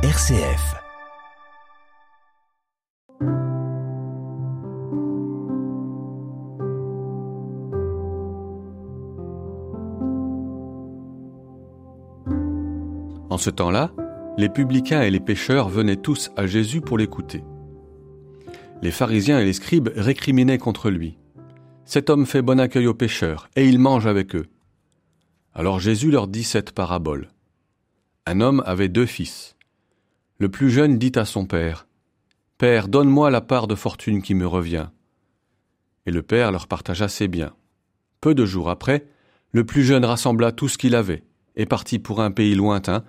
RCF. En ce temps-là, les publicains et les pécheurs venaient tous à Jésus pour l'écouter. Les pharisiens et les scribes récriminaient contre lui. Cet homme fait bon accueil aux pécheurs, et il mange avec eux. Alors Jésus leur dit cette parabole. Un homme avait deux fils. Le plus jeune dit à son père, Père, donne-moi la part de fortune qui me revient. Et le père leur partagea ses biens. Peu de jours après, le plus jeune rassembla tout ce qu'il avait, et partit pour un pays lointain,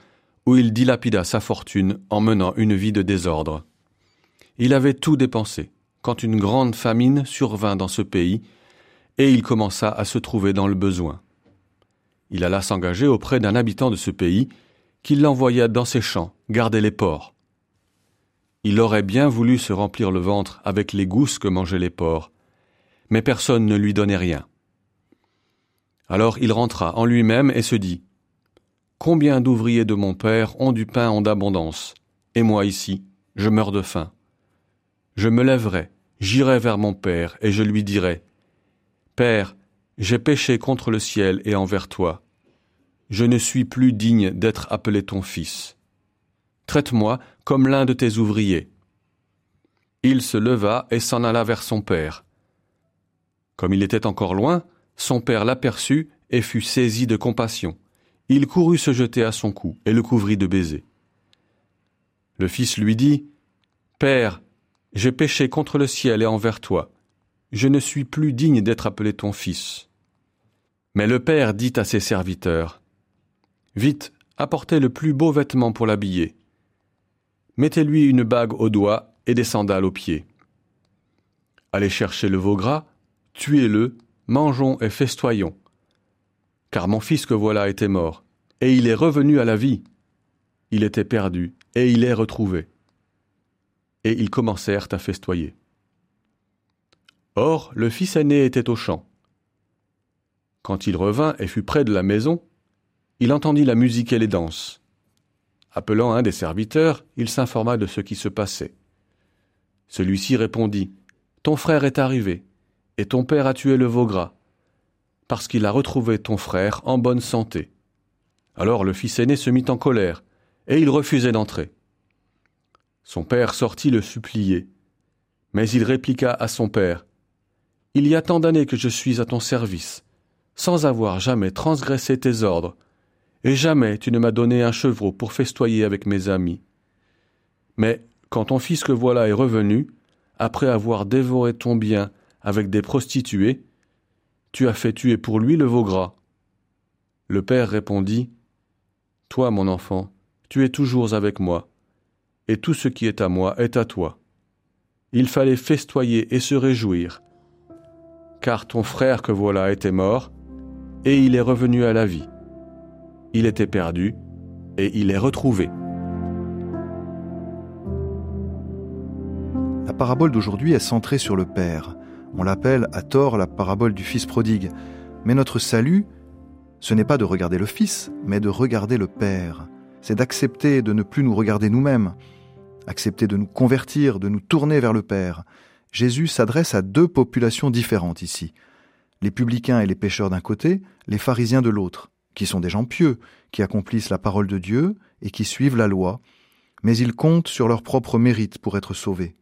où il dilapida sa fortune en menant une vie de désordre. Il avait tout dépensé, quand une grande famine survint dans ce pays, et il commença à se trouver dans le besoin. Il alla s'engager auprès d'un habitant de ce pays, qui l'envoya dans ses champs garder les porcs. Il aurait bien voulu se remplir le ventre avec les gousses que mangeaient les porcs, mais personne ne lui donnait rien. Alors il rentra en lui-même et se dit Combien d'ouvriers de mon père ont du pain en abondance, et moi ici, je meurs de faim. Je me lèverai, j'irai vers mon père, et je lui dirai Père, j'ai péché contre le ciel et envers toi. Je ne suis plus digne d'être appelé ton fils. Traite-moi comme l'un de tes ouvriers. Il se leva et s'en alla vers son père. Comme il était encore loin, son père l'aperçut et fut saisi de compassion. Il courut se jeter à son cou et le couvrit de baisers. Le fils lui dit, Père, j'ai péché contre le ciel et envers toi. Je ne suis plus digne d'être appelé ton fils. Mais le père dit à ses serviteurs, Vite, apportez le plus beau vêtement pour l'habiller. Mettez-lui une bague au doigt et des sandales aux pieds. Allez chercher le veau gras, tuez-le, mangeons et festoyons car mon fils que voilà était mort, et il est revenu à la vie. Il était perdu, et il est retrouvé. Et ils commencèrent à festoyer. Or, le fils aîné était au champ. Quand il revint et fut près de la maison, il entendit la musique et les danses. Appelant un des serviteurs, il s'informa de ce qui se passait. Celui-ci répondit Ton frère est arrivé, et ton père a tué le veau gras parce qu'il a retrouvé ton frère en bonne santé. Alors le fils aîné se mit en colère, et il refusait d'entrer. Son père sortit le supplier, mais il répliqua à son père, Il y a tant d'années que je suis à ton service, sans avoir jamais transgressé tes ordres, et jamais tu ne m'as donné un chevreau pour festoyer avec mes amis. Mais quand ton fils que voilà est revenu, après avoir dévoré ton bien avec des prostituées, tu as fait tuer pour lui le veau gras. Le père répondit, Toi, mon enfant, tu es toujours avec moi, et tout ce qui est à moi est à toi. Il fallait festoyer et se réjouir, car ton frère que voilà était mort, et il est revenu à la vie. Il était perdu, et il est retrouvé. La parabole d'aujourd'hui est centrée sur le Père. On l'appelle à tort la parabole du Fils prodigue. Mais notre salut, ce n'est pas de regarder le Fils, mais de regarder le Père. C'est d'accepter de ne plus nous regarder nous-mêmes, accepter de nous convertir, de nous tourner vers le Père. Jésus s'adresse à deux populations différentes ici. Les publicains et les pécheurs d'un côté, les pharisiens de l'autre, qui sont des gens pieux, qui accomplissent la parole de Dieu et qui suivent la loi, mais ils comptent sur leur propre mérite pour être sauvés.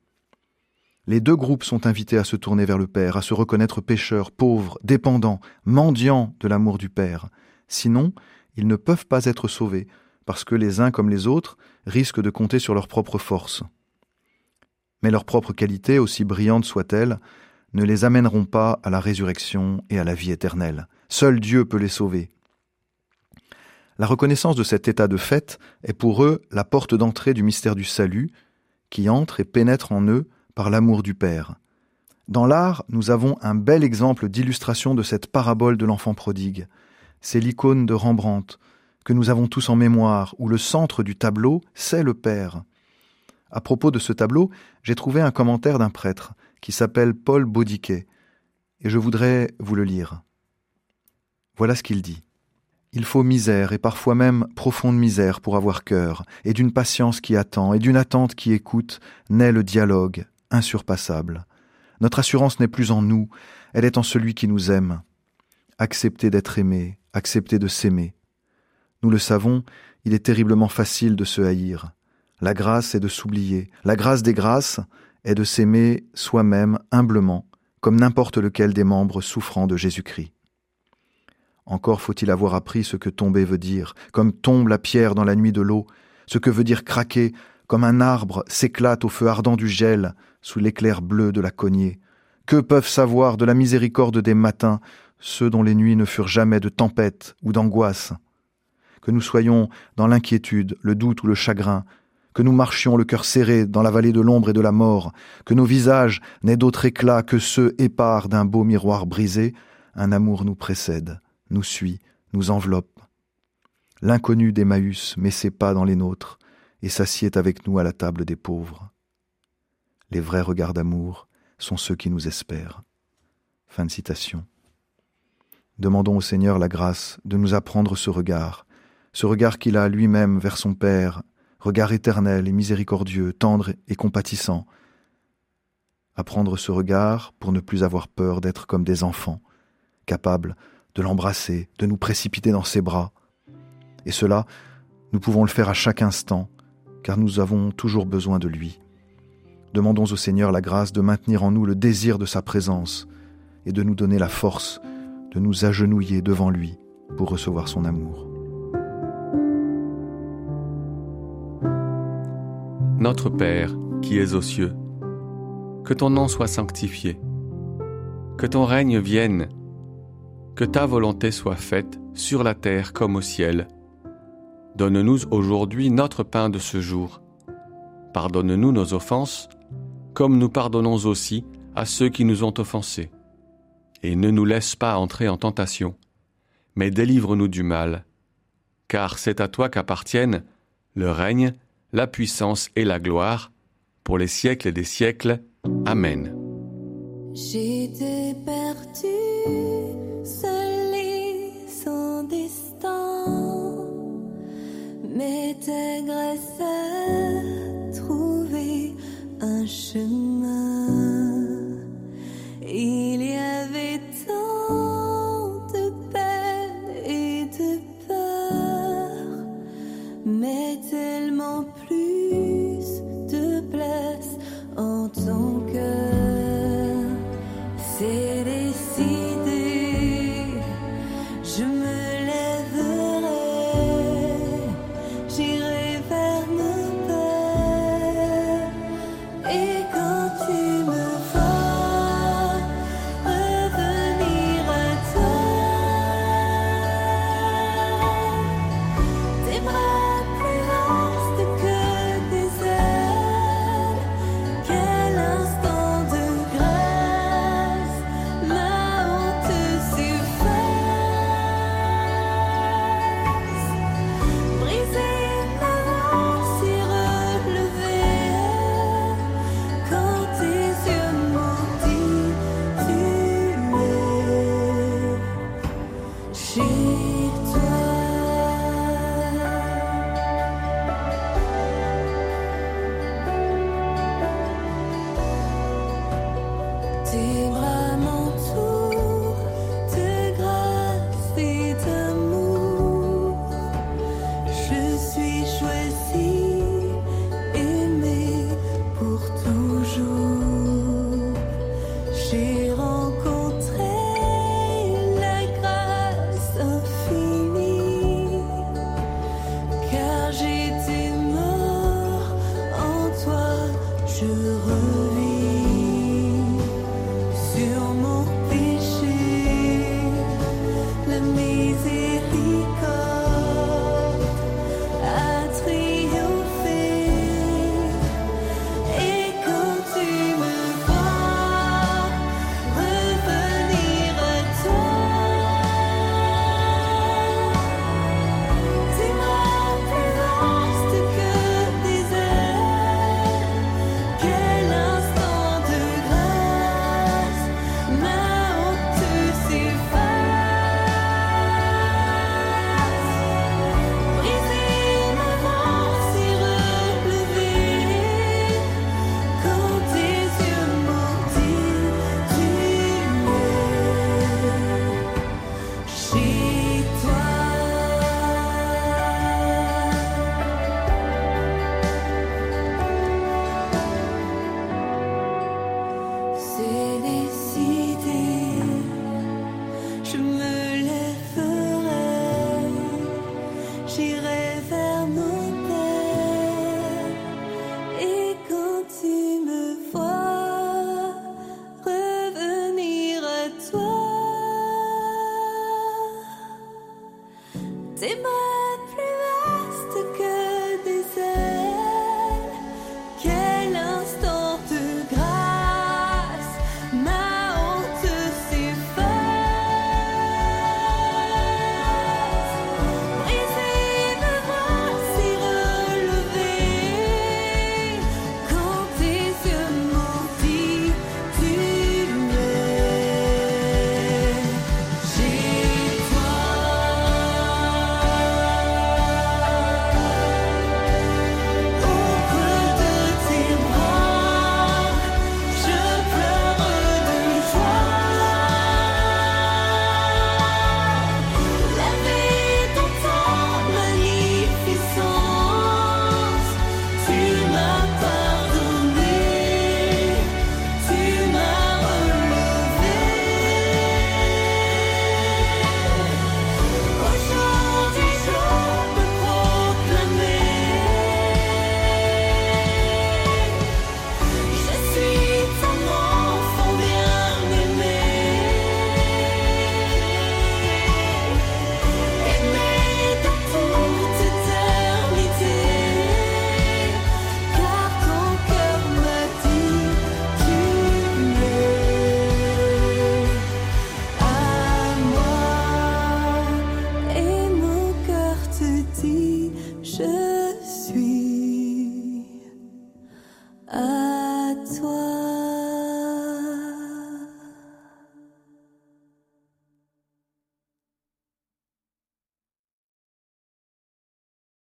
Les deux groupes sont invités à se tourner vers le Père, à se reconnaître pécheurs, pauvres, dépendants, mendiants de l'amour du Père. Sinon, ils ne peuvent pas être sauvés, parce que les uns comme les autres risquent de compter sur leur propre force. Mais leurs propres qualités, aussi brillantes soient-elles, ne les amèneront pas à la résurrection et à la vie éternelle. Seul Dieu peut les sauver. La reconnaissance de cet état de fait est pour eux la porte d'entrée du mystère du salut, qui entre et pénètre en eux par l'amour du Père. Dans l'art, nous avons un bel exemple d'illustration de cette parabole de l'enfant prodigue. C'est l'icône de Rembrandt, que nous avons tous en mémoire, où le centre du tableau, c'est le Père. À propos de ce tableau, j'ai trouvé un commentaire d'un prêtre qui s'appelle Paul Baudiquet, et je voudrais vous le lire. Voilà ce qu'il dit. Il faut misère et parfois même profonde misère pour avoir cœur, et d'une patience qui attend, et d'une attente qui écoute, naît le dialogue, insurpassable. Notre assurance n'est plus en nous, elle est en celui qui nous aime. Accepter d'être aimé, accepter de s'aimer. Nous le savons, il est terriblement facile de se haïr. La grâce est de s'oublier. La grâce des grâces est de s'aimer soi-même humblement, comme n'importe lequel des membres souffrant de Jésus-Christ. Encore faut-il avoir appris ce que tomber veut dire, comme tombe la pierre dans la nuit de l'eau, ce que veut dire craquer, comme un arbre s'éclate au feu ardent du gel, sous l'éclair bleu de la cognée. Que peuvent savoir de la miséricorde des matins ceux dont les nuits ne furent jamais de tempête ou d'angoisse? Que nous soyons dans l'inquiétude, le doute ou le chagrin, que nous marchions le cœur serré dans la vallée de l'ombre et de la mort, que nos visages n'aient d'autre éclat que ceux épars d'un beau miroir brisé, un amour nous précède, nous suit, nous enveloppe. L'inconnu d'Emmaüs met ses pas dans les nôtres et s'assied avec nous à la table des pauvres. Les vrais regards d'amour sont ceux qui nous espèrent. Fin de citation. Demandons au Seigneur la grâce de nous apprendre ce regard, ce regard qu'il a lui-même vers son Père, regard éternel et miséricordieux, tendre et compatissant. Apprendre ce regard pour ne plus avoir peur d'être comme des enfants, capables de l'embrasser, de nous précipiter dans ses bras. Et cela, nous pouvons le faire à chaque instant, car nous avons toujours besoin de lui. Demandons au Seigneur la grâce de maintenir en nous le désir de sa présence et de nous donner la force de nous agenouiller devant lui pour recevoir son amour. Notre Père qui es aux cieux, que ton nom soit sanctifié, que ton règne vienne, que ta volonté soit faite sur la terre comme au ciel. Donne-nous aujourd'hui notre pain de ce jour. Pardonne-nous nos offenses, comme nous pardonnons aussi à ceux qui nous ont offensés. Et ne nous laisse pas entrer en tentation, mais délivre-nous du mal, car c'est à toi qu'appartiennent le règne, la puissance et la gloire, pour les siècles des siècles. Amen. Seul no more